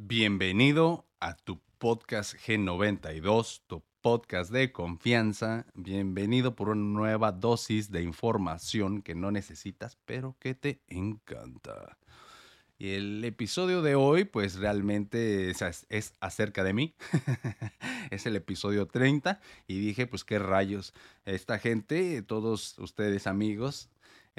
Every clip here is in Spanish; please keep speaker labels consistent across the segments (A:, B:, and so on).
A: Bienvenido a tu podcast G92, tu podcast de confianza. Bienvenido por una nueva dosis de información que no necesitas, pero que te encanta. Y el episodio de hoy, pues realmente es, acerca de mí. es el episodio 30 y dije, pues qué rayos, esta gente, todos ustedes amigos,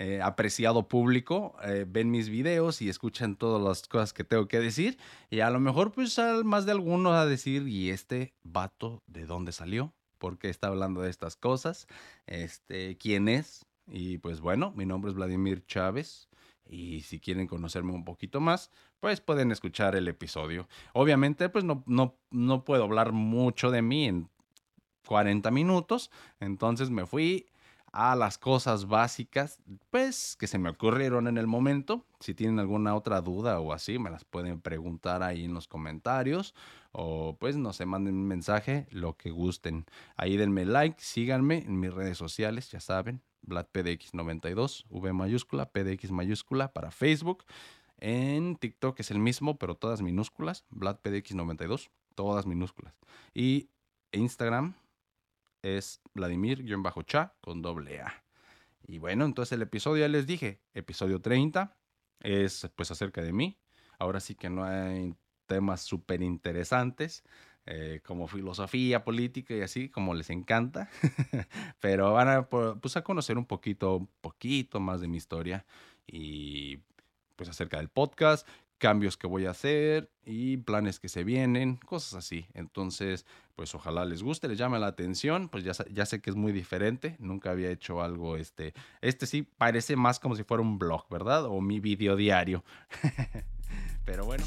A: eh, apreciado público, eh, ven mis videos y escuchan todas las cosas que tengo que decir. Y a lo mejor, pues, más de alguno a decir, ¿y este vato de dónde salió? ¿Por qué está hablando de estas cosas? Este, ¿Quién es? Y pues bueno, mi nombre es Vladimir Chávez. Y si quieren conocerme un poquito más, pues pueden escuchar el episodio. Obviamente, pues no, no, no puedo hablar mucho de mí en 40 minutos. Entonces me fui a las cosas básicas, pues, que se me ocurrieron en el momento. Si tienen alguna otra duda o así, me las pueden preguntar ahí en los comentarios o pues no sé, manden un mensaje, lo que gusten. Ahí denme like, síganme en mis redes sociales, ya saben, VladPDX92, V mayúscula, PDX mayúscula para Facebook. En TikTok es el mismo, pero todas minúsculas, VladPDX92, todas minúsculas. Y Instagram, es Vladimir-cha con doble A. Y bueno, entonces el episodio ya les dije, episodio 30 es pues acerca de mí. Ahora sí que no hay temas súper interesantes eh, como filosofía política y así, como les encanta. Pero van a, pues, a conocer un poquito, un poquito más de mi historia y pues acerca del podcast, cambios que voy a hacer y planes que se vienen, cosas así. Entonces, pues ojalá les guste, les llame la atención, pues ya, ya sé que es muy diferente, nunca había hecho algo, este, este sí parece más como si fuera un blog, ¿verdad? O mi video diario. Pero bueno.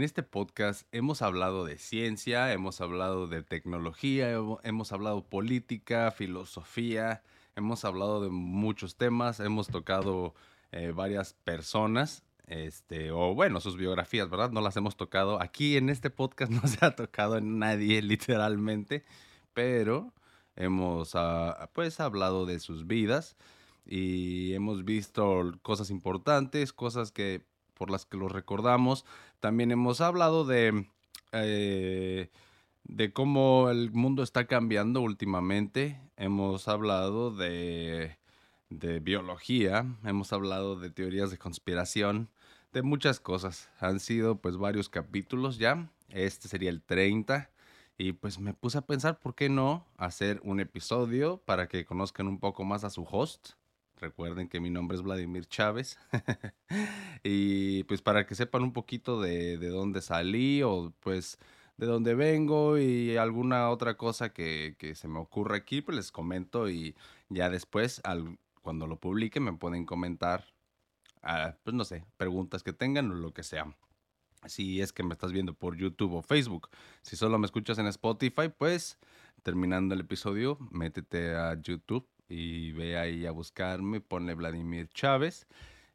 A: En este podcast hemos hablado de ciencia, hemos hablado de tecnología, hemos hablado política, filosofía, hemos hablado de muchos temas, hemos tocado eh, varias personas, este, o bueno, sus biografías, ¿verdad? No las hemos tocado. Aquí en este podcast no se ha tocado en nadie, literalmente, pero hemos ah, pues hablado de sus vidas y hemos visto cosas importantes, cosas que por las que los recordamos. También hemos hablado de, eh, de cómo el mundo está cambiando últimamente. Hemos hablado de, de biología, hemos hablado de teorías de conspiración, de muchas cosas. Han sido pues varios capítulos ya. Este sería el 30. Y pues me puse a pensar, ¿por qué no hacer un episodio para que conozcan un poco más a su host? Recuerden que mi nombre es Vladimir Chávez. y pues para que sepan un poquito de, dónde salí o pues de dónde vengo y alguna otra cosa que, se me ocurra aquí, pues les comento y ya después, al, cuando lo publique, me pueden comentar, ah, pues no sé, preguntas que tengan o lo que sea. Si es que me estás viendo por YouTube o Facebook. Si solo me escuchas en Spotify, pues terminando el episodio, métete a YouTube y ve ahí a buscarme, ponle Vladimir Chávez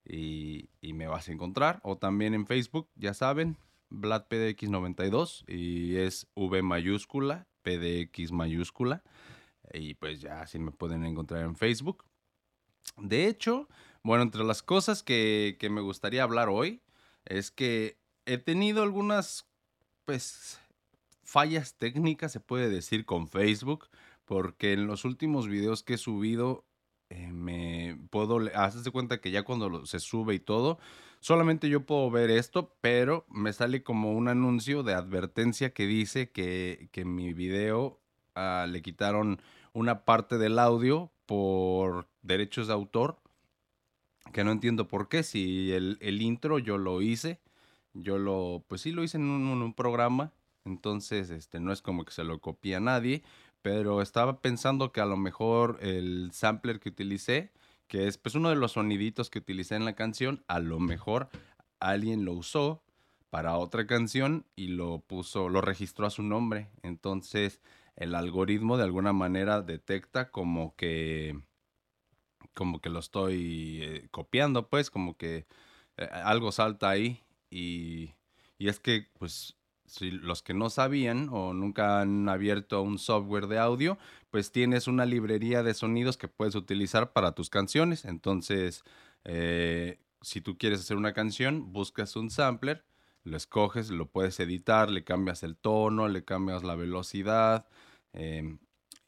A: y, me vas a encontrar. O también en Facebook, ya saben, VladPDX92 y es V mayúscula, PDX mayúscula. Y pues ya así me pueden encontrar en Facebook. De hecho, bueno, entre las cosas que, que me gustaría hablar hoy es que he tenido algunas, pues, fallas técnicas, se puede decir, con Facebook porque en los últimos videos que he subido, eh, me puedo, haces cuenta que ya cuando se sube y todo, solamente yo puedo ver esto, pero me sale como un anuncio de advertencia que dice que, que mi video ah, le quitaron una parte del audio por derechos de autor, que no entiendo por qué, si el, el intro yo lo hice, yo lo, pues sí lo hice en un, un programa, entonces este, no es como que se lo copie a nadie, pero estaba pensando que a lo mejor el sampler que utilicé, que es pues uno de los soniditos que utilicé en la canción, a lo mejor alguien lo usó para otra canción y lo puso, lo registró a su nombre. Entonces, el algoritmo de alguna manera detecta como que como que lo estoy eh, copiando, pues, como que eh, algo salta ahí y, y es que, pues, si los que no sabían o nunca han abierto un software de audio, pues tienes una librería de sonidos que puedes utilizar para tus canciones. Entonces, eh, si tú quieres hacer una canción, buscas un sampler, lo escoges, lo puedes editar, le cambias el tono, le cambias la velocidad em,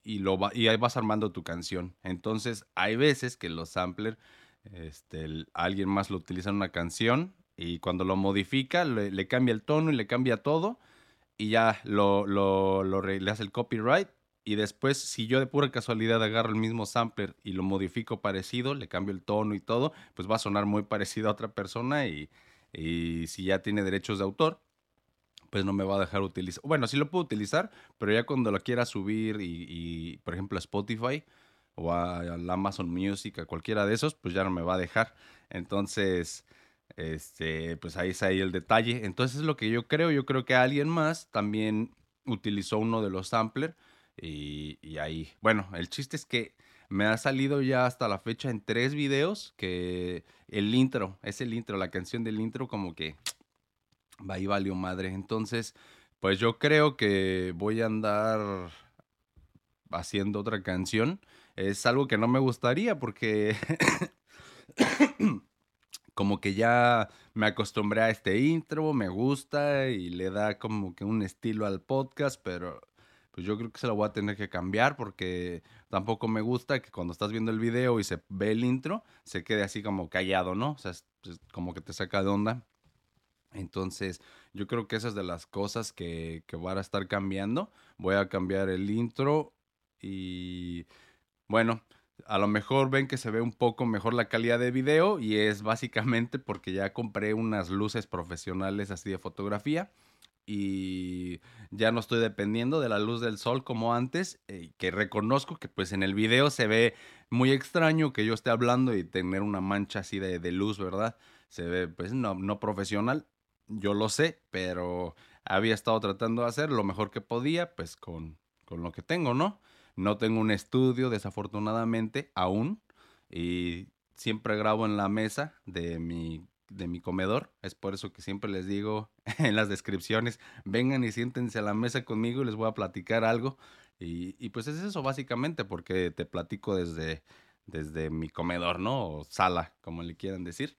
A: y, lo y ahí vas armando tu canción. Entonces, hay veces que los samplers, este, alguien más lo utiliza en una canción y cuando lo modifica, le, cambia el tono y le cambia todo y ya lo, lo, le hace el copyright. Y después, si yo de pura casualidad agarro el mismo sampler y lo modifico parecido, le cambio el tono y todo, pues va a sonar muy parecido a otra persona y, y si ya tiene derechos de autor, pues no me va a dejar utilizar. Bueno, sí lo puedo utilizar, pero ya cuando lo quiera subir y, y por ejemplo, a Spotify o a, a, Amazon Music, a cualquiera de esos, pues ya no me va a dejar. Entonces, este, pues ahí está ahí el detalle. Entonces, lo que yo creo, yo creo que alguien más también utilizó uno de los samplers y, y ahí. Bueno, el chiste es que me ha salido ya hasta la fecha en tres videos que el intro, es el intro, la canción del intro como que va ahí valió madre. Entonces, pues yo creo que voy a andar haciendo otra canción. Es algo que no me gustaría porque como que ya me acostumbré a este intro, me gusta y le da como que un estilo al podcast, pero pues yo creo que se lo voy a tener que cambiar porque tampoco me gusta que cuando estás viendo el video y se ve el intro, se quede así como callado, ¿no? O sea, es, como que te saca de onda. Entonces, yo creo que esas de las cosas que, que van a estar cambiando. Voy a cambiar el intro y bueno, a lo mejor ven que se ve un poco mejor la calidad de video y es básicamente porque ya compré unas luces profesionales así de fotografía y ya no estoy dependiendo de la luz del sol como antes, eh, que reconozco que pues en el video se ve muy extraño que yo esté hablando y tener una mancha así de, luz, ¿verdad? Se ve pues no, no profesional, yo lo sé, pero había estado tratando de hacer lo mejor que podía pues con, con lo que tengo, ¿no? No tengo un estudio, desafortunadamente, aún. Y siempre grabo en la mesa de mi, de mi comedor. Es por eso que siempre les digo en las descripciones, vengan y siéntense a la mesa conmigo y les voy a platicar algo. Y, y pues es eso básicamente, porque te platico desde, desde mi comedor, ¿no? O sala, como le quieran decir.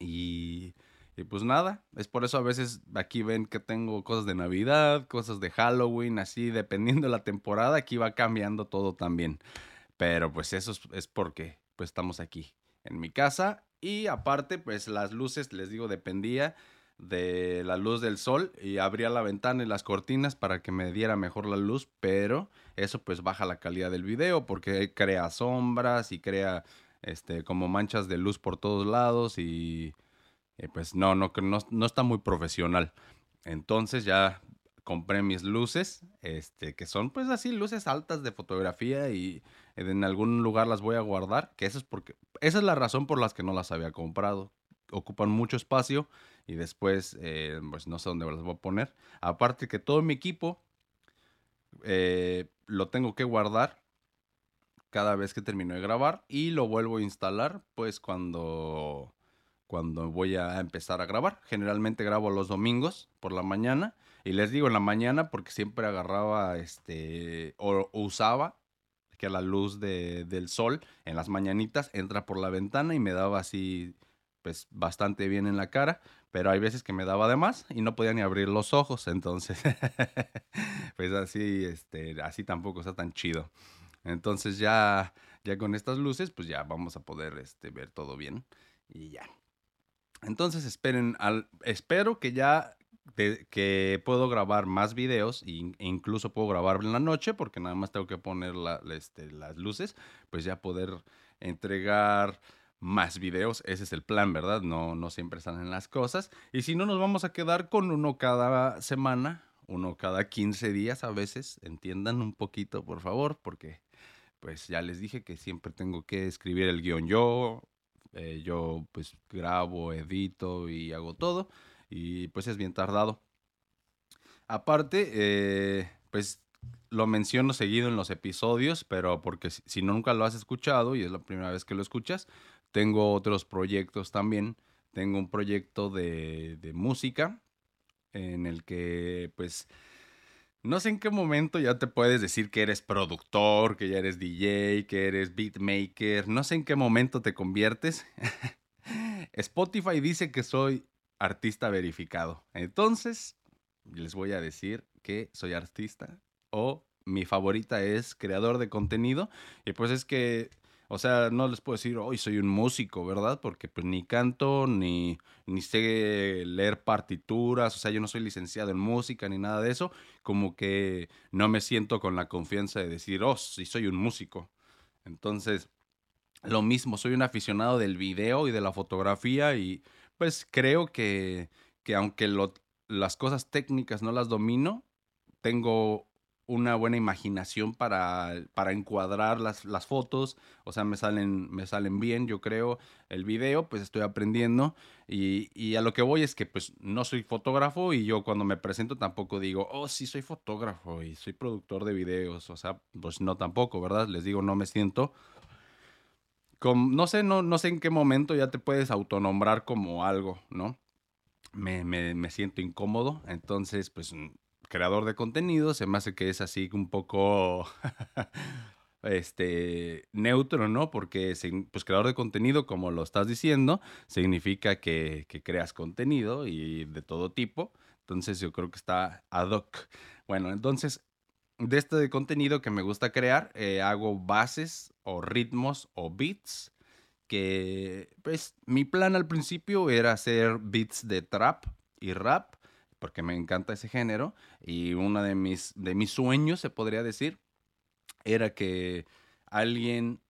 A: Y y pues nada, es por eso a veces aquí ven que tengo cosas de Navidad, cosas de Halloween, así dependiendo de la temporada, aquí va cambiando todo también. Pero pues eso es, porque pues estamos aquí en mi casa y aparte pues las luces, les digo, dependía de la luz del sol y abría la ventana y las cortinas para que me diera mejor la luz, pero eso pues baja la calidad del video porque crea sombras y crea este como manchas de luz por todos lados y eh, pues no, no, no, no está muy profesional. Entonces ya compré mis luces, este, que son pues así luces altas de fotografía y en algún lugar las voy a guardar, que eso es porque, esa es la razón por las que no las había comprado. Ocupan mucho espacio y después eh, pues no sé dónde las voy a poner. Aparte que todo mi equipo eh, lo tengo que guardar cada vez que termino de grabar y lo vuelvo a instalar pues cuando cuando voy a empezar a grabar. Generalmente grabo los domingos por la mañana. Y les digo en la mañana porque siempre agarraba este o, usaba que la luz de, del sol en las mañanitas entra por la ventana y me daba así pues bastante bien en la cara, pero hay veces que me daba de más y no podía ni abrir los ojos, entonces pues así este así tampoco está tan chido. Entonces ya ya con estas luces pues ya vamos a poder este ver todo bien y ya. Entonces esperen, al, espero que ya que puedo grabar más videos e incluso puedo grabar en la noche porque nada más tengo que poner este, las luces, pues ya poder entregar más videos. Ese es el plan, ¿verdad? No, no siempre salen las cosas. Y si no, nos vamos a quedar con uno cada semana, uno cada 15 días a veces. Entiendan un poquito, por favor, porque pues ya les dije que siempre tengo que escribir el guion yo, eh, yo pues grabo, edito y hago todo. Y pues es bien tardado. Aparte, eh, pues lo menciono seguido en los episodios, pero porque si, si nunca lo has escuchado y es la primera vez que lo escuchas, tengo otros proyectos también. Tengo un proyecto de, de música en el que pues no sé en qué momento ya te puedes decir que eres productor, que ya eres DJ, que eres beatmaker. No sé en qué momento te conviertes. Spotify dice que soy artista verificado. Entonces, les voy a decir que soy artista o mi favorita es creador de contenido. Y pues es que o sea, no les puedo decir, hoy soy un músico, ¿verdad? Porque pues ni canto, ni, ni sé leer partituras, o sea, yo no soy licenciado en música ni nada de eso. Como que no me siento con la confianza de decir, oh, sí soy un músico. Entonces, lo mismo, soy un aficionado del video y de la fotografía y pues creo que, que aunque las cosas técnicas no las domino, tengo una buena imaginación para, para encuadrar las, las, fotos, o sea, me salen, me salen bien, yo creo, el video, pues estoy aprendiendo y, y, a lo que voy es que pues no soy fotógrafo y yo cuando me presento tampoco digo, oh, sí soy fotógrafo y soy productor de videos, o sea, pues no tampoco, ¿verdad? Les digo, no me siento. Como, no sé, no, no sé en qué momento ya te puedes autonombrar como algo, ¿no? Me, me, me siento incómodo, entonces pues creador de contenido, se me hace que es así un poco este neutro, ¿no? Porque pues creador de contenido, como lo estás diciendo, significa que, creas contenido y de todo tipo. Entonces yo creo que está ad hoc. Bueno, entonces de este contenido que me gusta crear, eh, hago bases o ritmos o beats. Que pues mi plan al principio era hacer beats de trap y rap porque me encanta ese género y uno de mis, de mis sueños, se podría decir, era que alguien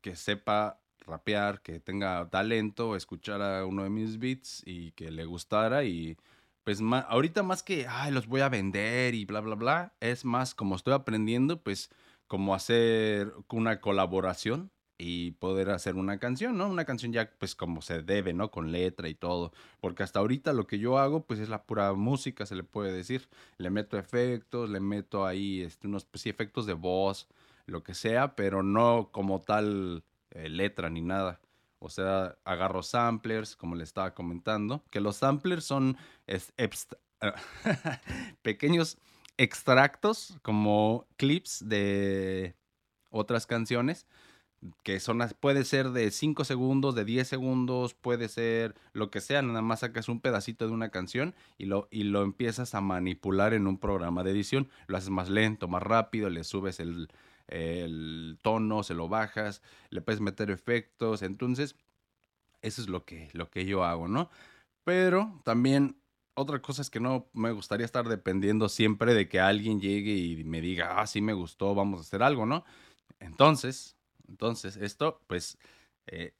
A: que sepa rapear, que tenga talento, escuchara uno de mis beats y que le gustara y pues ahorita más que, ay, los voy a vender y bla, bla, bla, es más como estoy aprendiendo, pues como hacer una colaboración y poder hacer una canción, ¿no? Una canción ya pues como se debe, ¿no? Con letra y todo. Porque hasta ahorita lo que yo hago pues es la pura música, se le puede decir. Le meto efectos, le meto ahí este, unos pues, efectos de voz, lo que sea, pero no como tal eh, letra ni nada. O sea, agarro samplers, como le estaba comentando, que los samplers son pequeños extractos como clips de otras canciones que son, puede ser de 5 segundos, de 10 segundos, puede ser lo que sea, nada más sacas un pedacito de una canción y lo, y lo empiezas a manipular en un programa de edición, lo haces más lento, más rápido, le subes el, el tono, se lo bajas, le puedes meter efectos, entonces eso es lo que, lo que yo hago, ¿no? Pero también otra cosa es que no me gustaría estar dependiendo siempre de que alguien llegue y me diga, ah, sí me gustó, vamos a hacer algo, ¿no? Entonces, entonces, esto, pues, eh,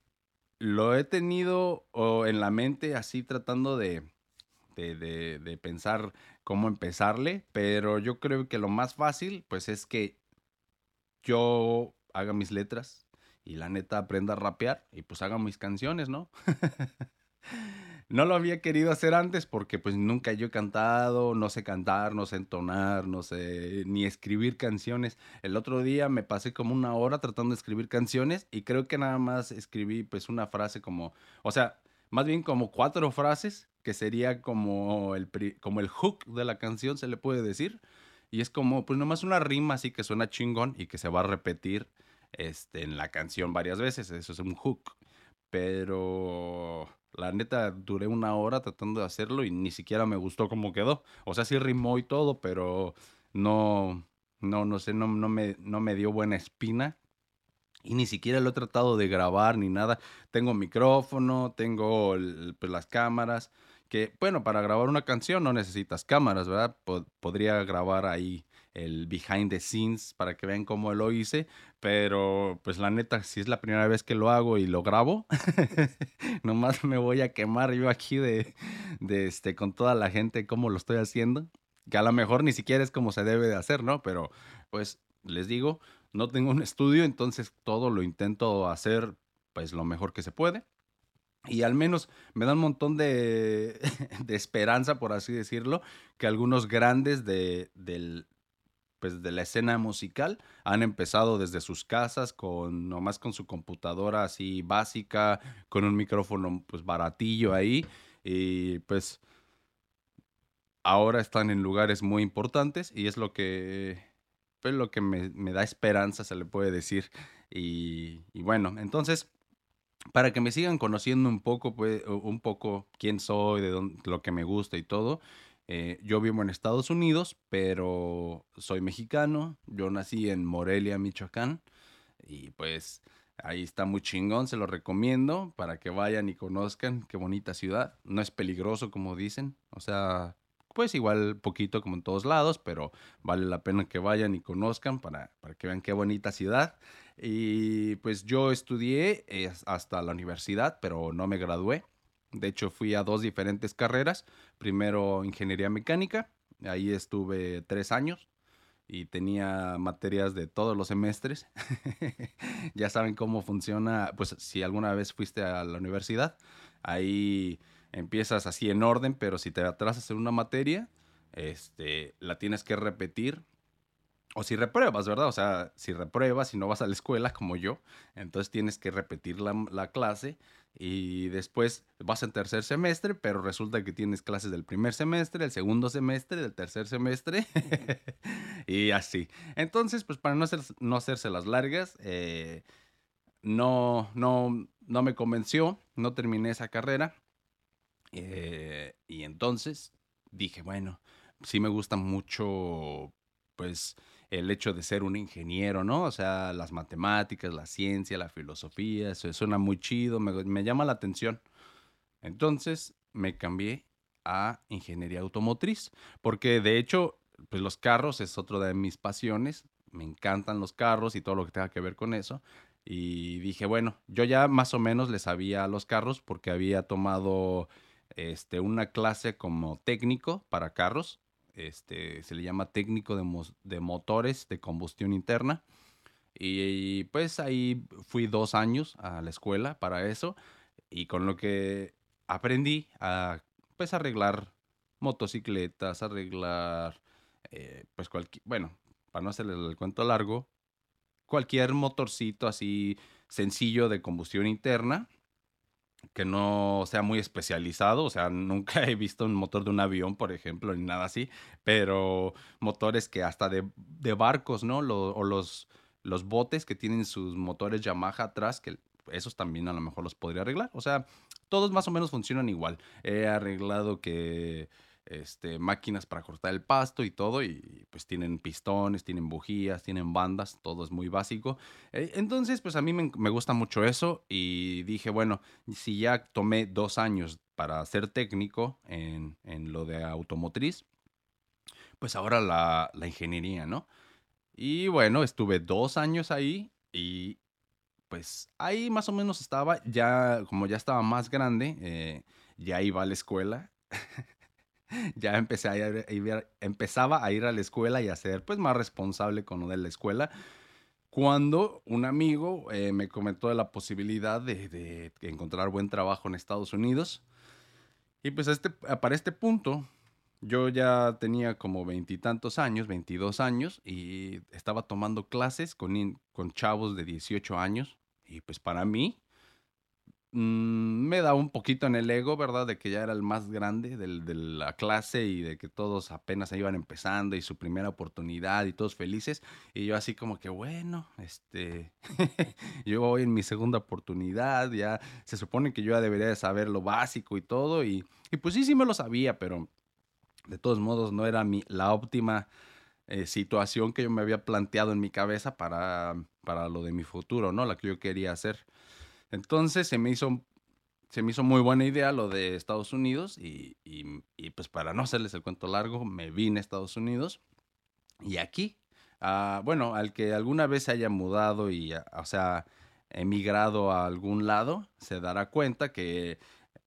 A: lo he tenido en la mente así tratando de, de, pensar cómo empezarle, pero yo creo que lo más fácil, pues, es que yo haga mis letras y la neta aprenda a rapear y pues haga mis canciones, ¿no? no lo había querido hacer antes porque pues nunca yo he cantado, no sé cantar, no sé entonar, no sé ni escribir canciones. El otro día me pasé como una hora tratando de escribir canciones y creo que nada más escribí pues una frase como, o sea, más bien como cuatro frases que sería como el, como el hook de la canción se le puede decir. Y es como pues nomás una rima así que suena chingón y que se va a repetir este, en la canción varias veces. Eso es un hook. Pero la neta, duré una hora tratando de hacerlo y ni siquiera me gustó cómo quedó. O sea, sí rimó y todo, pero no, no, no sé, no, me, no me dio buena espina. Y ni siquiera lo he tratado de grabar ni nada. Tengo micrófono, tengo pues, las cámaras. Que, bueno, para grabar una canción no necesitas cámaras, ¿verdad? podría grabar ahí el behind the scenes para que vean cómo lo hice, pero pues la neta, si es la primera vez que lo hago y lo grabo, nomás me voy a quemar yo aquí de, de este, con toda la gente cómo lo estoy haciendo, que a lo mejor ni siquiera es como se debe de hacer, ¿no? Pero pues les digo, no tengo un estudio, entonces todo lo intento hacer pues lo mejor que se puede. Y al menos me da un montón de, de esperanza, por así decirlo, que algunos grandes de, del, pues de la escena musical han empezado desde sus casas con nomás con su computadora así básica, con un micrófono pues baratillo ahí y pues ahora están en lugares muy importantes y es lo que pues lo que me, me da esperanza se le puede decir y, y bueno, entonces para que me sigan conociendo un poco, pues, un poco quién soy, de dónde, lo que me gusta y todo. Eh, yo vivo en Estados Unidos, pero soy mexicano. Yo nací en Morelia, Michoacán. Y pues ahí está muy chingón, se lo recomiendo para que vayan y conozcan qué bonita ciudad. No es peligroso como dicen. O sea, pues igual poquito como en todos lados, pero vale la pena que vayan y conozcan para, para que vean qué bonita ciudad. Y pues yo estudié hasta la universidad, pero no me gradué. De hecho, fui a dos diferentes carreras. Primero, ingeniería mecánica. Ahí estuve tres años y tenía materias de todos los semestres. ya saben cómo funciona, pues si alguna vez fuiste a la universidad, ahí empiezas así en orden, pero si te atrasas en una materia, este, la tienes que repetir o si repruebas, ¿verdad? O sea, si repruebas y no vas a la escuela como yo, entonces tienes que repetir la, clase y después vas en tercer semestre, pero resulta que tienes clases del primer semestre, del segundo semestre, del tercer semestre y así. Entonces, pues para no, hacer, no hacerse las largas, eh, no, no, no me convenció, no terminé esa carrera eh, y entonces dije, bueno, sí me gusta mucho, pues el hecho de ser un ingeniero, ¿no? O sea, las matemáticas, la ciencia, la filosofía, eso suena muy chido, me, llama la atención. Entonces me cambié a ingeniería automotriz, porque de hecho, pues los carros es otro de mis pasiones, me encantan los carros y todo lo que tenga que ver con eso. Y dije, bueno, yo ya más o menos le sabía a los carros porque había tomado este, una clase como técnico para carros este, se le llama técnico de, motores de combustión interna. Y, pues ahí fui dos años a la escuela para eso y con lo que aprendí a pues arreglar motocicletas, arreglar eh, pues cualquier, bueno, para no hacerle el cuento largo, cualquier motorcito así sencillo de combustión interna que no sea muy especializado, o sea, nunca he visto un motor de un avión, por ejemplo, ni nada así, pero motores que hasta de, barcos, ¿no? o los, los botes que tienen sus motores Yamaha atrás, que esos también a lo mejor los podría arreglar, o sea, todos más o menos funcionan igual. He arreglado que este, máquinas para cortar el pasto y todo, y pues tienen pistones, tienen bujías, tienen bandas, todo es muy básico. Eh, entonces, pues a mí me, gusta mucho eso y dije, bueno, si ya tomé dos años para ser técnico en, lo de automotriz, pues ahora la, ingeniería, ¿no? Y bueno, estuve dos años ahí y pues ahí más o menos estaba, ya como ya estaba más grande, eh, ya iba a la escuela. ya empecé a ir, empezaba a ir a la escuela y a ser pues más responsable con lo de la escuela. Cuando un amigo eh, me comentó de la posibilidad de, encontrar buen trabajo en Estados Unidos. Y pues este, para este punto, yo ya tenía como veintitantos años, 22 años, y estaba tomando clases con, con chavos de 18 años. Y pues para mí, Mm, me da un poquito en el ego, ¿verdad? De que ya era el más grande de la clase y de que todos apenas iban empezando y su primera oportunidad y todos felices. Y yo así como que, bueno, este, yo voy en mi segunda oportunidad, ya se supone que yo ya debería de saber lo básico y todo. Y, pues sí, sí me lo sabía, pero de todos modos no era mi, la óptima eh, situación que yo me había planteado en mi cabeza para, para lo de mi futuro, ¿no? La que yo quería hacer. Entonces se me hizo, se me hizo muy buena idea lo de Estados Unidos y, pues para no hacerles el cuento largo, me vine a Estados Unidos y aquí, ah, bueno, al que alguna vez se haya mudado y, ah, o sea, emigrado a algún lado, se dará cuenta que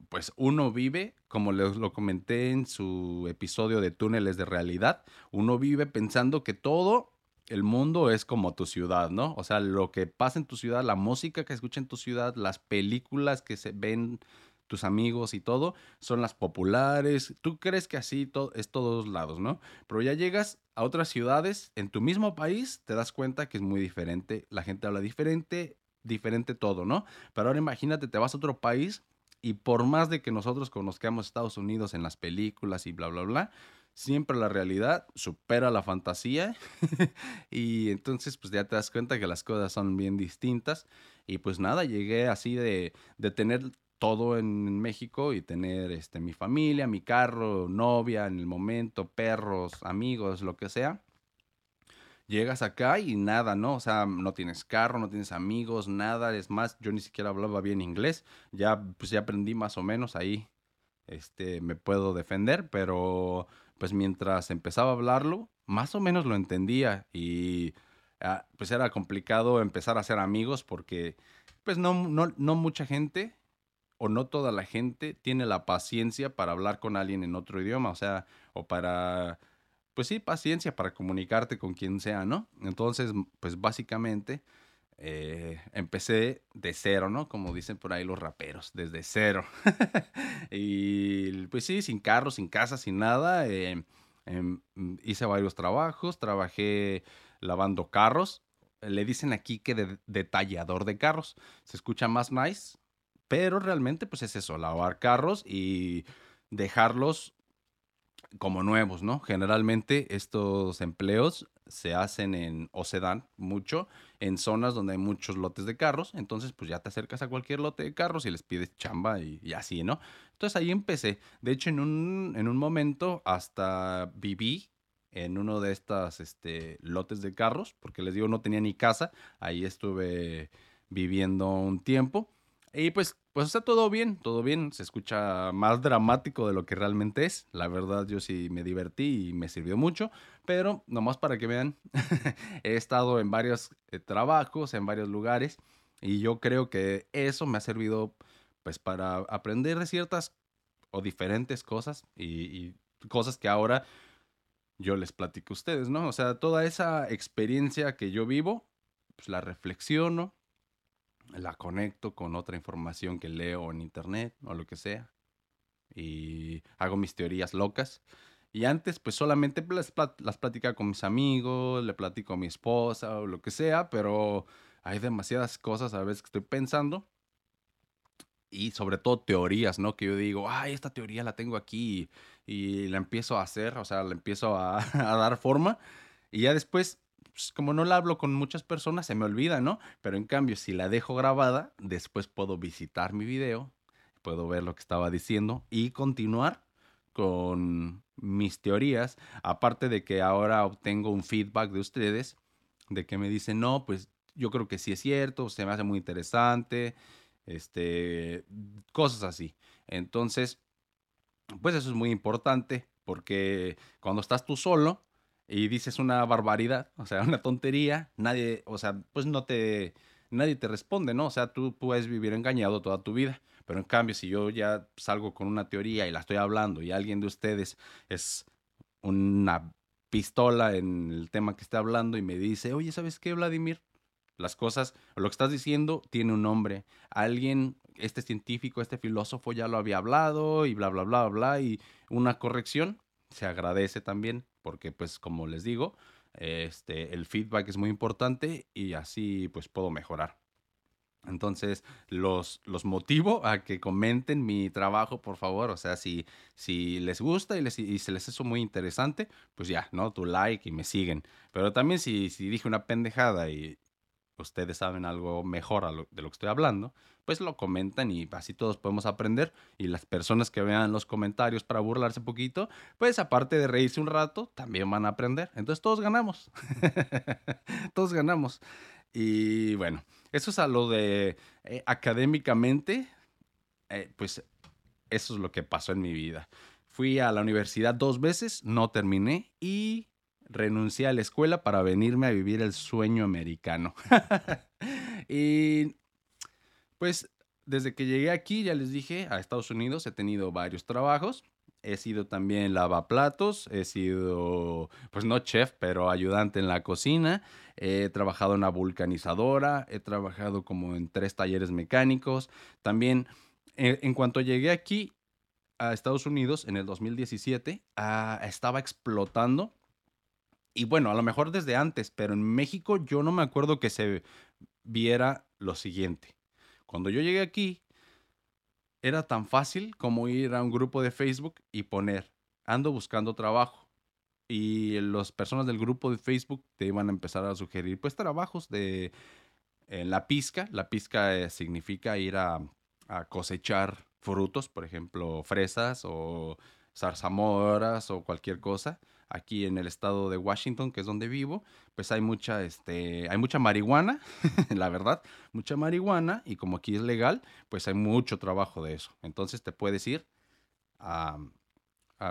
A: pues uno vive, como les lo comenté en su episodio de Túneles de Realidad, uno vive pensando que todo el mundo es como tu ciudad, ¿no? O sea, lo que pasa en tu ciudad, la música que escucha en tu ciudad, las películas que se ven tus amigos y todo son las populares. Tú crees que así es todos lados, ¿no? Pero ya llegas a otras ciudades en tu mismo país, te das cuenta que es muy diferente. La gente habla diferente, diferente todo, ¿no? Pero ahora imagínate, te vas a otro país y por más de que nosotros conozcamos Estados Unidos en las películas y bla, bla, bla, siempre la realidad supera la fantasía y entonces pues ya te das cuenta que las cosas son bien distintas y pues nada, llegué así de, de tener todo en México y tener este, mi familia, mi carro, novia en el momento, perros, amigos, lo que sea. Llegas acá y nada, ¿no? O sea, no tienes carro, no tienes amigos, nada. Es más, yo ni siquiera hablaba bien inglés. Ya, pues ya aprendí más o menos ahí. Este, me puedo defender, pero pues mientras empezaba a hablarlo, más o menos lo entendía y ah, pues era complicado empezar a hacer amigos porque pues no, no, no mucha gente o no toda la gente tiene la paciencia para hablar con alguien en otro idioma, o sea, o para, pues sí, paciencia para comunicarte con quien sea, ¿no? Entonces, pues básicamente eh, empecé de cero, ¿no? Como dicen por ahí los raperos, desde cero. y pues sí, sin carro, sin casa, sin nada. Eh, em, hice varios trabajos, trabajé lavando carros. Le dicen aquí que de detallador de carros. Se escucha más nice, pero realmente pues es eso, lavar carros y dejarlos como nuevos, ¿no? Generalmente estos empleos se hacen en, o se dan mucho en zonas donde hay muchos lotes de carros, entonces pues ya te acercas a cualquier lote de carros y les pides chamba y, así, ¿no? Entonces ahí empecé. De hecho, en un, en un momento hasta viví en uno de estos este, lotes de carros, porque les digo, no tenía ni casa, ahí estuve viviendo un tiempo. Y pues pues está todo bien, todo bien. Se escucha más dramático de lo que realmente es. La verdad, yo sí me divertí y me sirvió mucho. Pero nomás para que vean, he estado en varios eh, trabajos, en varios lugares. Y yo creo que eso me ha servido pues para aprender de ciertas o diferentes cosas. Y, cosas que ahora yo les platico a ustedes, ¿no? O sea, toda esa experiencia que yo vivo, pues la reflexiono la conecto con otra información que leo en internet o lo que sea. Y hago mis teorías locas. Y antes, pues solamente las, las platicaba con mis amigos, le platico a mi esposa o lo que sea, pero hay demasiadas cosas a veces que estoy pensando. Y sobre todo teorías, ¿no? Que yo digo, ay, esta teoría la tengo aquí y, la empiezo a hacer, o sea, la empiezo a dar forma. Y ya después pues, como no la hablo con muchas personas, se me olvida, ¿no? Pero en cambio, si la dejo grabada, después puedo visitar mi video, puedo ver lo que estaba diciendo y continuar con mis teorías, aparte de que ahora obtengo un feedback de ustedes, de que me dicen, no, pues yo creo que sí es cierto, se me hace muy interesante, este, cosas así. Entonces, pues eso es muy importante, porque cuando estás tú solo, y dices una barbaridad, o sea, una tontería, nadie, o sea, pues no te, nadie te responde, ¿no? O sea, tú puedes vivir engañado toda tu vida, pero en cambio, si yo ya salgo con una teoría y la estoy hablando y alguien de ustedes es una pistola en el tema que está hablando y me dice, oye, ¿sabes qué, Vladimir? Las cosas, lo que estás diciendo tiene un nombre. Alguien, este científico, este filósofo ya lo había hablado y bla, bla, bla, bla, y una corrección se agradece también porque pues como les digo, este, el feedback es muy importante y así pues puedo mejorar. Entonces, los, los motivo a que comenten mi trabajo, por favor. O sea, si, si les gusta y, les, y se les hizo muy interesante, pues ya, ¿no? Tu like y me siguen. Pero también si, si dije una pendejada y, ustedes saben algo mejor de lo que estoy hablando, pues lo comentan y así todos podemos aprender. Y las personas que vean los comentarios para burlarse un poquito, pues aparte de reírse un rato, también van a aprender. Entonces todos ganamos. todos ganamos. Y bueno, eso es a lo de eh, académicamente, eh, pues eso es lo que pasó en mi vida. Fui a la universidad dos veces, no terminé y renuncié a la escuela para venirme a vivir el sueño americano. y pues desde que llegué aquí, ya les dije, a Estados Unidos he tenido varios trabajos. He sido también lavaplatos, he sido, pues no chef, pero ayudante en la cocina. He trabajado en una vulcanizadora, he trabajado como en tres talleres mecánicos. También en, en cuanto llegué aquí a Estados Unidos en el 2017, ah, estaba explotando. Y bueno, a lo mejor desde antes, pero en México yo no me acuerdo que se viera lo siguiente. Cuando yo llegué aquí, era tan fácil como ir a un grupo de Facebook y poner, ando buscando trabajo. Y las personas del grupo de Facebook te iban a empezar a sugerir, pues, trabajos de en la pizca. La pizca eh, significa ir a, a cosechar frutos, por ejemplo, fresas o zarzamoras o cualquier cosa. Aquí en el estado de Washington, que es donde vivo, pues hay mucha, este, hay mucha marihuana, la verdad, mucha marihuana, y como aquí es legal, pues hay mucho trabajo de eso. Entonces te puedes ir a,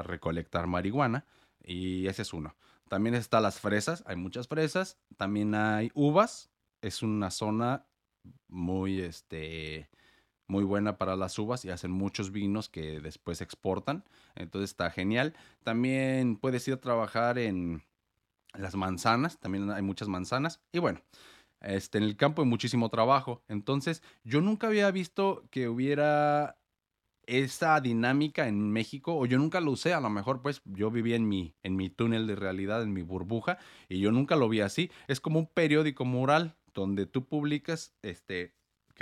A: recolectar marihuana, y ese es uno. También están las fresas, hay muchas fresas, también hay uvas, es una zona muy, este, muy buena para las uvas y hacen muchos vinos que después exportan. Entonces está genial. También puedes ir a trabajar en las manzanas, también hay muchas manzanas. Y bueno, este, en el campo hay muchísimo trabajo. Entonces yo nunca había visto que hubiera esa dinámica en México, o yo nunca lo usé, a lo mejor pues yo vivía en mi, en mi túnel de realidad, en mi burbuja, y yo nunca lo vi así. Es como un periódico mural donde tú publicas este,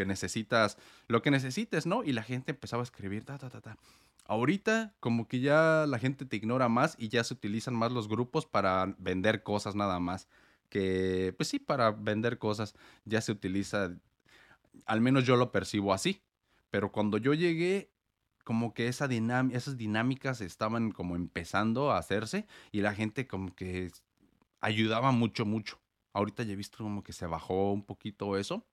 A: necesitas, lo que necesites, ¿no? Y la gente empezaba a escribir, ta, ta, ta, ta. Ahorita como que ya la gente te ignora más y ya se utilizan más los grupos para vender cosas nada más. Que, pues sí, para vender cosas ya se utiliza, al menos yo lo percibo así. Pero cuando yo llegué, como que esa esas dinámicas estaban como empezando a hacerse y la gente como que ayudaba mucho, mucho. Ahorita ya he visto como que se bajó un poquito eso.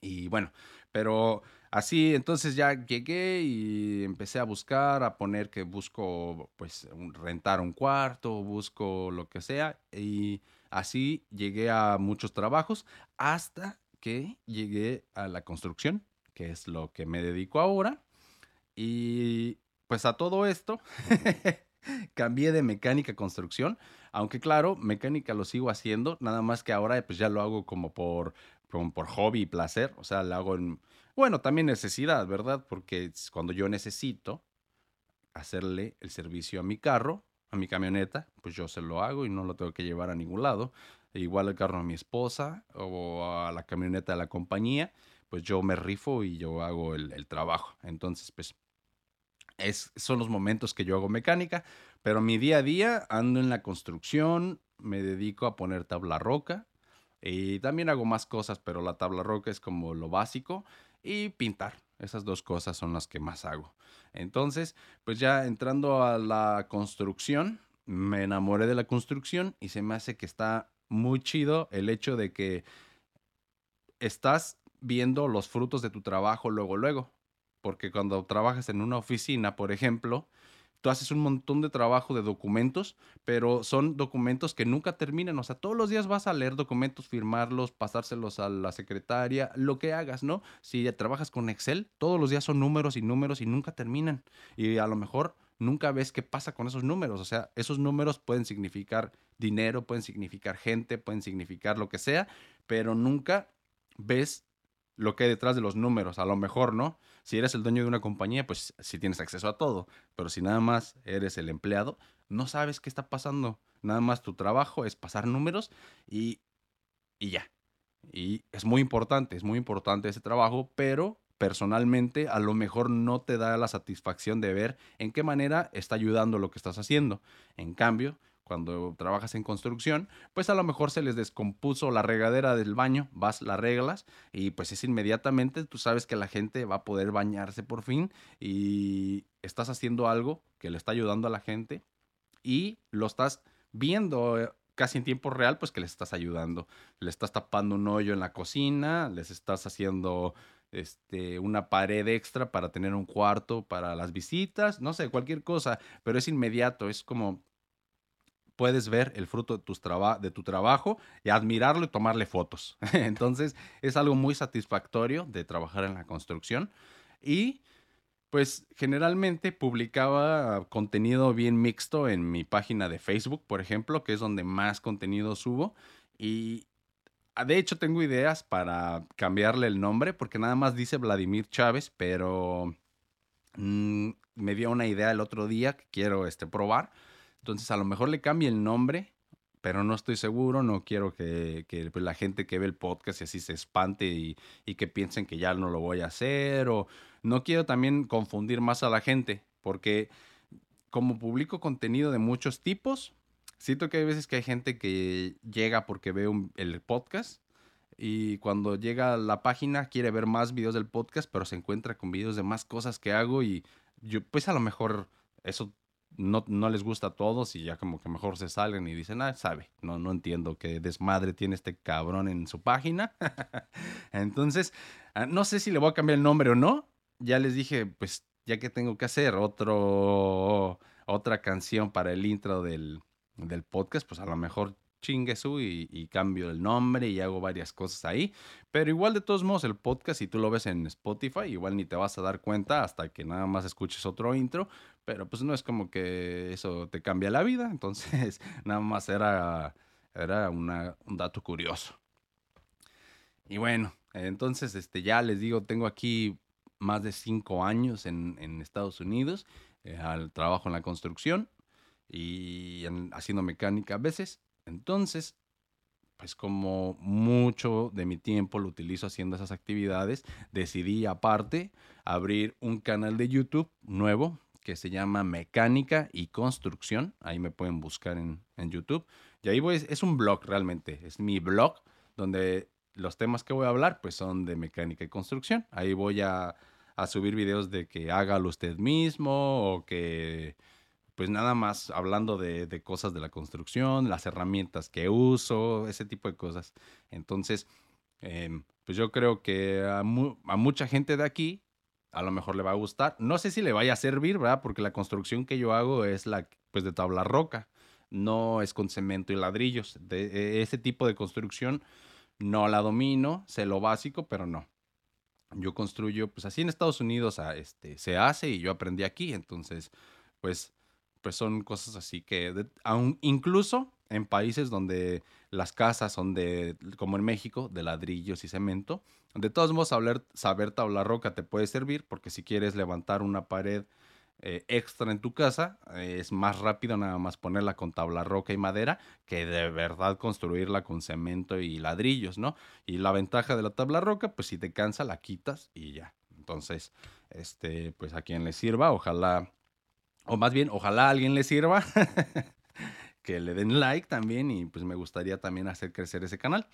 A: Y bueno, pero así entonces ya llegué y empecé a buscar, a poner que busco pues rentar un cuarto, busco lo que sea y así llegué a muchos trabajos hasta que llegué a la construcción, que es lo que me dedico ahora. Y pues a todo esto cambié de mecánica a construcción, aunque claro, mecánica lo sigo haciendo, nada más que ahora pues ya lo hago como por como por hobby y placer, o sea, lo hago en, bueno, también necesidad, ¿verdad? Porque cuando yo necesito hacerle el servicio a mi carro, a mi camioneta, pues yo se lo hago y no lo tengo que llevar a ningún lado. E igual el carro a mi esposa o a la camioneta de la compañía, pues yo me rifo y yo hago el, el trabajo. Entonces, pues es, son los momentos que yo hago mecánica, pero mi día a día ando en la construcción, me dedico a poner tabla roca, y también hago más cosas, pero la tabla roca es como lo básico. Y pintar. Esas dos cosas son las que más hago. Entonces, pues ya entrando a la construcción, me enamoré de la construcción y se me hace que está muy chido el hecho de que estás viendo los frutos de tu trabajo luego, luego. Porque cuando trabajas en una oficina, por ejemplo, tú haces un montón de trabajo de documentos, pero son documentos que nunca terminan. O sea, todos los días vas a leer documentos, firmarlos, pasárselos a la secretaria, lo que hagas, ¿no? Si trabajas con Excel, todos los días son números y números y nunca terminan. Y a lo mejor nunca ves qué pasa con esos números. O sea, esos números pueden significar dinero, pueden significar gente, pueden significar lo que sea, pero nunca ves lo que hay detrás de los números, a lo mejor, ¿no? Si eres el dueño de una compañía, pues sí tienes acceso a todo, pero si nada más eres el empleado, no sabes qué está pasando. Nada más tu trabajo es pasar números y, y ya. Y es muy importante, es muy importante ese trabajo, pero personalmente a lo mejor no te da la satisfacción de ver en qué manera está ayudando lo que estás haciendo. En cambio, cuando trabajas en construcción, pues a lo mejor se les descompuso la regadera del baño, vas, la reglas y pues es inmediatamente, tú sabes que la gente va a poder bañarse por fin y estás haciendo algo que le está ayudando a la gente y lo estás viendo eh, casi en tiempo real, pues que les estás ayudando. Le estás tapando un hoyo en la cocina, les estás haciendo este, una pared extra para tener un cuarto para las visitas, no sé, cualquier cosa, pero es inmediato, es como puedes ver el fruto de, tus de tu trabajo y admirarlo y tomarle fotos. Entonces es algo muy satisfactorio de trabajar en la construcción y pues generalmente publicaba contenido bien mixto en mi página de Facebook, por ejemplo, que es donde más contenido subo y ah, de hecho tengo ideas para cambiarle el nombre porque nada más dice Vladimir Chávez, pero mm, me dio una idea el otro día que quiero este, probar. Entonces a lo mejor le cambie el nombre, pero no estoy seguro. No quiero que, que pues, la gente que ve el podcast y así se espante y, y que piensen que ya no lo voy a hacer. O no quiero también confundir más a la gente, porque como publico contenido de muchos tipos, siento que hay veces que hay gente que llega porque ve el podcast y cuando llega a la página quiere ver más videos del podcast, pero se encuentra con videos de más cosas que hago y yo pues a lo mejor eso no, no les gusta a todos y ya como que mejor se salen y dicen, ah, sabe, no, no entiendo qué desmadre tiene este cabrón en su página. Entonces, ah, no sé si le voy a cambiar el nombre o no. Ya les dije, pues ya que tengo que hacer otro, otra canción para el intro del, del podcast, pues a lo mejor chingue su y, y cambio el nombre y hago varias cosas ahí. Pero igual de todos modos el podcast, si tú lo ves en Spotify, igual ni te vas a dar cuenta hasta que nada más escuches otro intro. Pero pues no es como que eso te cambia la vida. Entonces nada más era, era un dato curioso. Y bueno, entonces este, ya les digo, tengo aquí más de cinco años en, en Estados Unidos. eh, al trabajo en la construcción y en- haciendo mecánica a veces. Entonces, pues como mucho de mi tiempo lo utilizo haciendo esas actividades, decidí aparte abrir un canal de YouTube nuevo que se llama Mecánica y Construcción. Ahí me pueden buscar en, en YouTube. Y ahí voy, es un blog realmente, es mi blog donde los temas que voy a hablar pues son de mecánica y construcción. Ahí voy a, a subir videos de que hágalo usted mismo o que pues nada más hablando de, de cosas de la construcción, las herramientas que uso, ese tipo de cosas. Entonces, em, pues yo creo que a, mu- a mucha gente de aquí a lo mejor le va a gustar. No sé si le vaya a servir, ¿verdad? Porque la construcción que yo hago es la pues de tabla roca, no es con cemento y ladrillos. De, e- ese tipo de construcción no la domino, sé lo básico, pero no. Yo construyo, pues así en Estados Unidos ah, este, se hace y yo aprendí aquí, entonces, pues, pues son cosas así que, de- incluso en países donde las casas son de, como en México, de ladrillos y cemento, de todos modos saber, saber tabla roca te puede servir porque si quieres levantar una pared eh, extra en tu casa, eh, es más rápido nada más ponerla con tabla roca y madera que de verdad construirla con cemento y ladrillos, ¿no? Y la ventaja de la tabla roca, pues si te cansa, la quitas y ya. Entonces, este, pues a quien le sirva, ojalá, o más bien, ojalá alguien le sirva, que le den like también y pues me gustaría también hacer crecer ese canal.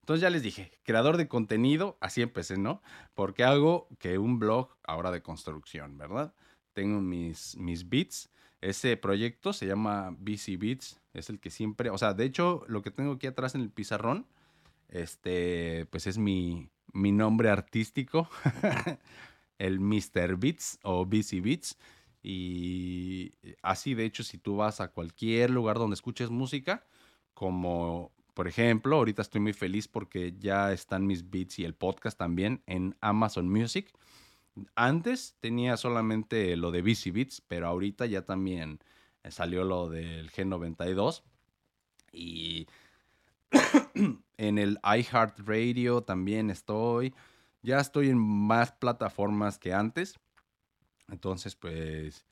A: Entonces ya les dije, creador de contenido, así empecé, ¿no? Porque hago que un blog ahora de construcción, ¿verdad? Tengo mis, mis beats. Ese proyecto se llama BC Beats, es el que siempre, o sea, de hecho, lo que tengo aquí atrás en el pizarrón, este, pues es mi, mi nombre artístico, el Mr. Beats o BC Beats. Y así, de hecho, si tú vas a cualquier lugar donde escuches música, como por ejemplo, ahorita estoy muy feliz porque ya están mis beats y el podcast también en Amazon Music. Antes tenía solamente lo de BC Beats, pero ahorita ya también eh, salió lo del G92. Y en el iHeartRadio también estoy. Ya estoy en más plataformas que antes. Entonces, pues,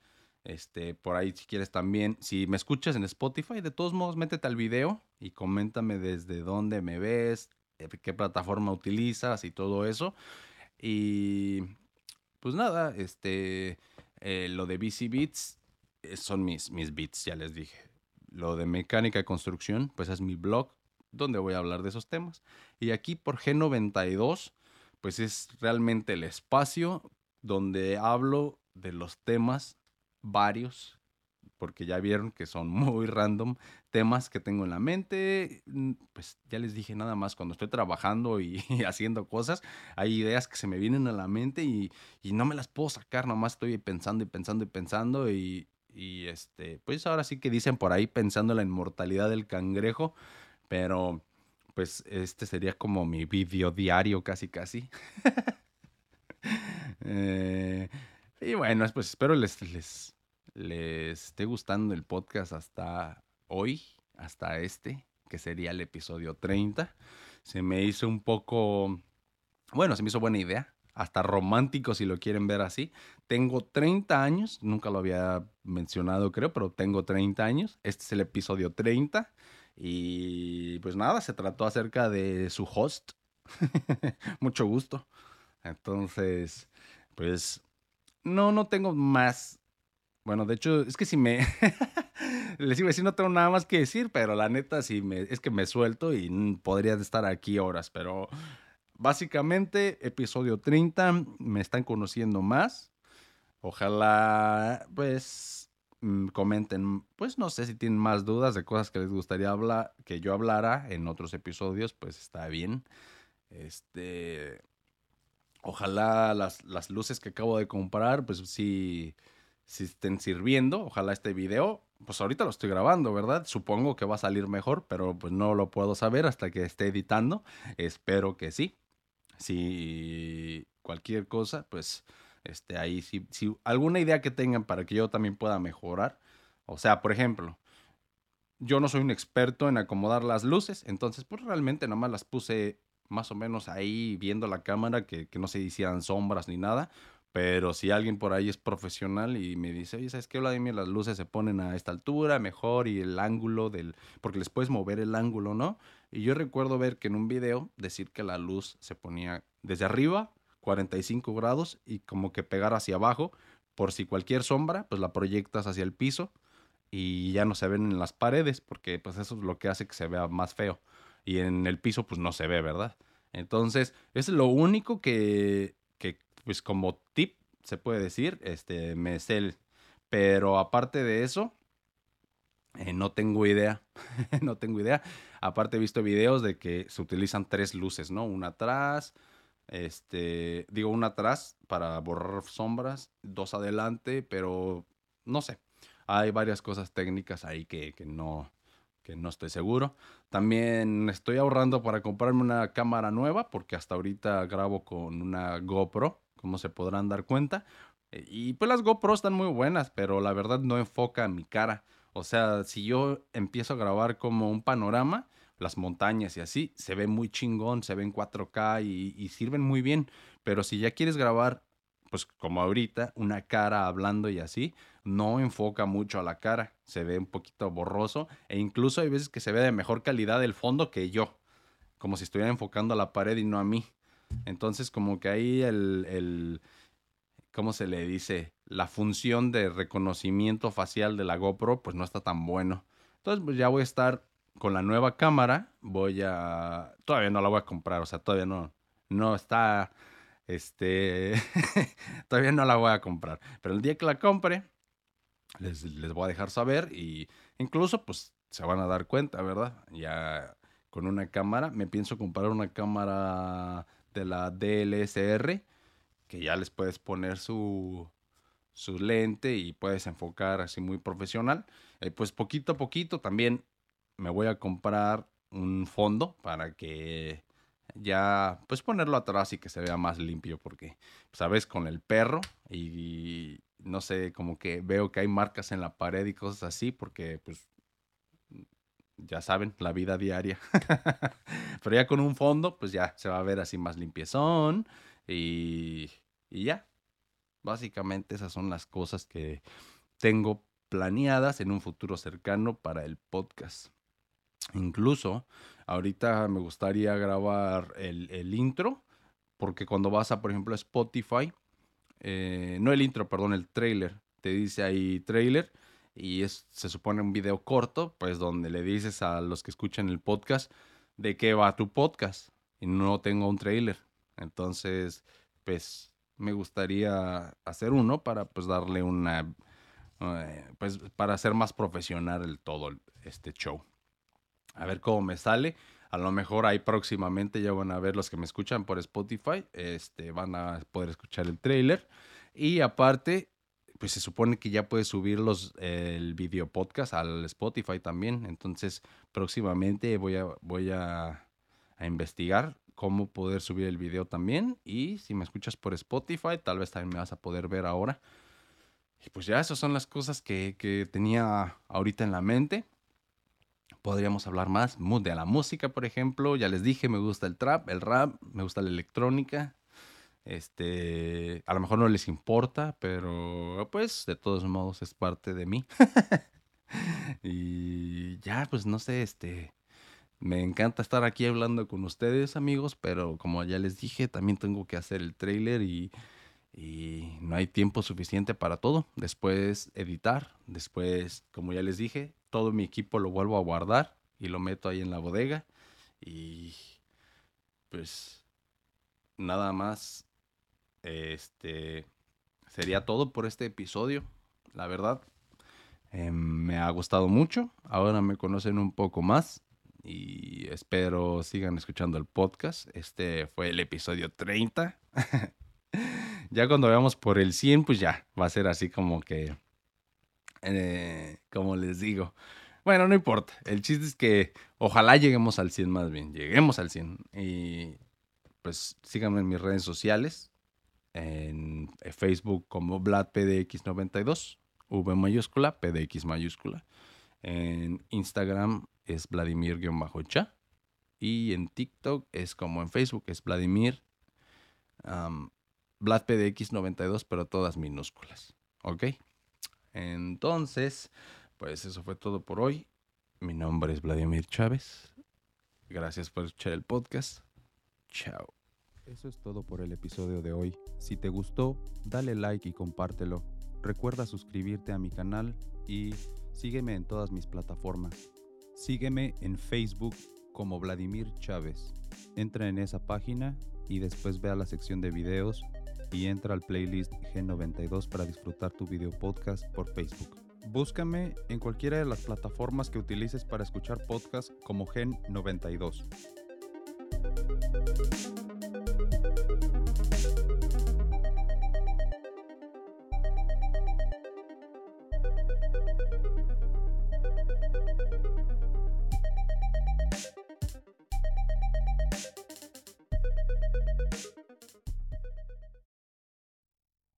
A: este, por ahí si quieres también, si me escuchas en Spotify, de todos modos, métete al video y coméntame desde dónde me ves, eh, qué plataforma utilizas y todo eso. Y pues nada, este, eh, lo de BC Beats eh, son mis, mis beats, ya les dije. Lo de mecánica y construcción, pues es mi blog donde voy a hablar de esos temas. Y aquí por G92, pues es realmente el espacio donde hablo de los temas varios, porque ya vieron que son muy random temas que tengo en la mente. mm, Pues ya les dije nada más, cuando estoy trabajando y, haciendo cosas, hay ideas que se me vienen a la mente y, y no me las puedo sacar, nomás estoy pensando y pensando y pensando y, y este, pues ahora sí que dicen por ahí pensando en la inmortalidad del cangrejo, pero pues este sería como mi video diario casi casi. Eh, y bueno, pues espero les, les, les esté gustando el podcast hasta hoy, hasta este, que sería el episodio 30. Se me hizo un poco, bueno, se me hizo buena idea hasta romántico si lo quieren ver así. Tengo 30 años, nunca lo había mencionado creo, pero tengo 30 años. Este es el episodio 30 y pues nada, se trató acerca de su host. Mucho gusto. Entonces, pues no, no tengo más. Bueno, de hecho, es que si me... Les iba a decir, no tengo nada más que decir, pero la neta, sí me, es que me suelto y podría estar aquí horas, pero básicamente, episodio 30, me están conociendo más. Ojalá, pues, mm, comenten, pues no sé si tienen más dudas de cosas que les gustaría hablar, que yo hablara en otros episodios, pues está bien. Este, ojalá las, las luces que acabo de comprar, pues sí, sí estén sirviendo. Ojalá este video, pues ahorita lo estoy grabando, ¿verdad? Supongo que va a salir mejor, pero pues no lo puedo saber hasta que esté editando. Espero que sí si cualquier cosa, pues este, ahí si, si alguna idea que tengan para que yo también pueda mejorar. O sea, por ejemplo, yo no soy un experto en acomodar las luces, entonces pues realmente nomás las puse más o menos ahí viendo la cámara, que, que no se hicieran sombras ni nada. Pero si alguien por ahí es profesional y me dice, oye, ¿sabes qué, Vladimir? Las luces se ponen a esta altura mejor y el ángulo del... Porque les puedes mover el ángulo, ¿no? Y yo recuerdo ver que en un video decir que la luz se ponía desde arriba, 45 grados, y como que pegar hacia abajo, por si cualquier sombra, pues la proyectas hacia el piso y ya no se ven en las paredes, porque pues eso es lo que hace que se vea más feo. Y en el piso pues no se ve, ¿verdad? Entonces, es lo único que, que pues como tip se puede decir, este, me sé. Pero aparte de eso, eh, no tengo idea, no tengo idea. Aparte he visto videos de que se utilizan tres luces, ¿no? Una atrás, este, digo una atrás para borrar sombras, dos adelante, pero no sé. Hay varias cosas técnicas ahí que, que no, que no estoy seguro. También estoy ahorrando para comprarme una cámara nueva porque hasta ahorita grabo con una GoPro, como se podrán dar cuenta. Y pues las GoPro están muy buenas, pero la verdad no enfoca mi cara. O sea, si yo empiezo a grabar como un panorama, las montañas y así, se ve muy chingón, se ve en 4K y, sirven muy bien. Pero si ya quieres grabar, pues como ahorita, una cara hablando y así, no enfoca mucho a la cara, se ve un poquito borroso e incluso hay veces que se ve de mejor calidad el fondo que yo, como si estuviera enfocando a la pared y no a mí. Entonces como que ahí el, el ¿cómo se le dice? La función de reconocimiento facial de la GoPro, pues no está tan bueno. Entonces, pues ya voy a estar con la nueva cámara. Voy a. Todavía no la voy a comprar, o sea, todavía no. No está. Este. todavía no la voy a comprar. Pero el día que la compre, les, les voy a dejar saber. Y incluso, pues, se van a dar cuenta, ¿verdad? Ya con una cámara. Me pienso comprar una cámara de la DLSR que ya les puedes poner su, su lente y puedes enfocar así muy profesional. Eh, pues poquito a poquito también me voy a comprar un fondo para que ya pues ponerlo atrás y que se vea más limpio porque sabes con el perro y no sé como que veo que hay marcas en la pared y cosas así porque pues ya saben la vida diaria pero ya con un fondo pues ya se va a ver así más limpiezón y, ya. Básicamente esas son las cosas que tengo planeadas en un futuro cercano para el podcast. Incluso ahorita me gustaría grabar el, intro, porque cuando vas a, por ejemplo, Spotify, eh, no el intro, perdón, el trailer, te dice ahí trailer y es, se supone un video corto, pues donde le dices a los que escuchan el podcast de qué va tu podcast y no tengo un trailer. Entonces, pues me gustaría hacer uno para pues darle una, eh, pues para hacer más profesional el todo este show. A ver cómo me sale. A lo mejor ahí próximamente ya van a ver los que me escuchan por Spotify, este, van a poder escuchar el trailer. Y aparte, pues se supone que ya puedes subir los, el video podcast al Spotify también. Entonces, próximamente voy a, voy a, investigar cómo poder subir el video también. Y si me escuchas por Spotify, tal vez también me vas a poder ver ahora. Y pues ya esas son las cosas que, tenía ahorita en la mente. Podríamos hablar más de la música, por ejemplo. Ya les dije, me gusta el trap, el rap, me gusta la electrónica. Este, a lo mejor no les importa, pero pues de todos modos es parte de mí. y ya, pues no sé, este, me encanta estar aquí hablando con ustedes, amigos, pero como ya les dije, también tengo que hacer el trailer y, y no hay tiempo suficiente para todo. Después editar, después, como ya les dije, todo mi equipo lo vuelvo a guardar y lo meto ahí en la bodega y pues nada más este sería todo por este episodio. La verdad, eh, me ha gustado mucho. Ahora me conocen un poco más y espero sigan escuchando el podcast. Este fue el episodio 30. ya cuando veamos por el 100, pues ya va a ser así como que, eh, como les digo. Bueno, no importa. El chiste es que ojalá lleguemos al 100 más bien. Lleguemos al 100. Y pues síganme en mis redes sociales en Facebook como VladPDX92, V mayúscula, PDX mayúscula. En Instagram es Vladimir-cha. Y en TikTok es como en Facebook, es Vladimir um, VladPDX92, pero todas minúsculas. ¿Ok? Entonces, pues eso fue todo por hoy. Mi nombre es Vladimir Chávez. Gracias por escuchar el podcast. Chao. Eso es todo por el episodio de hoy. Si te gustó, dale like y compártelo. Recuerda suscribirte a mi canal y sígueme en todas mis plataformas. Sígueme en Facebook como Vladimir Chávez. Entra en esa página y después ve a la sección de videos y entra al playlist G92 para disfrutar tu video podcast por Facebook. Búscame en cualquiera de las plataformas que utilices para escuchar podcast como Gen92.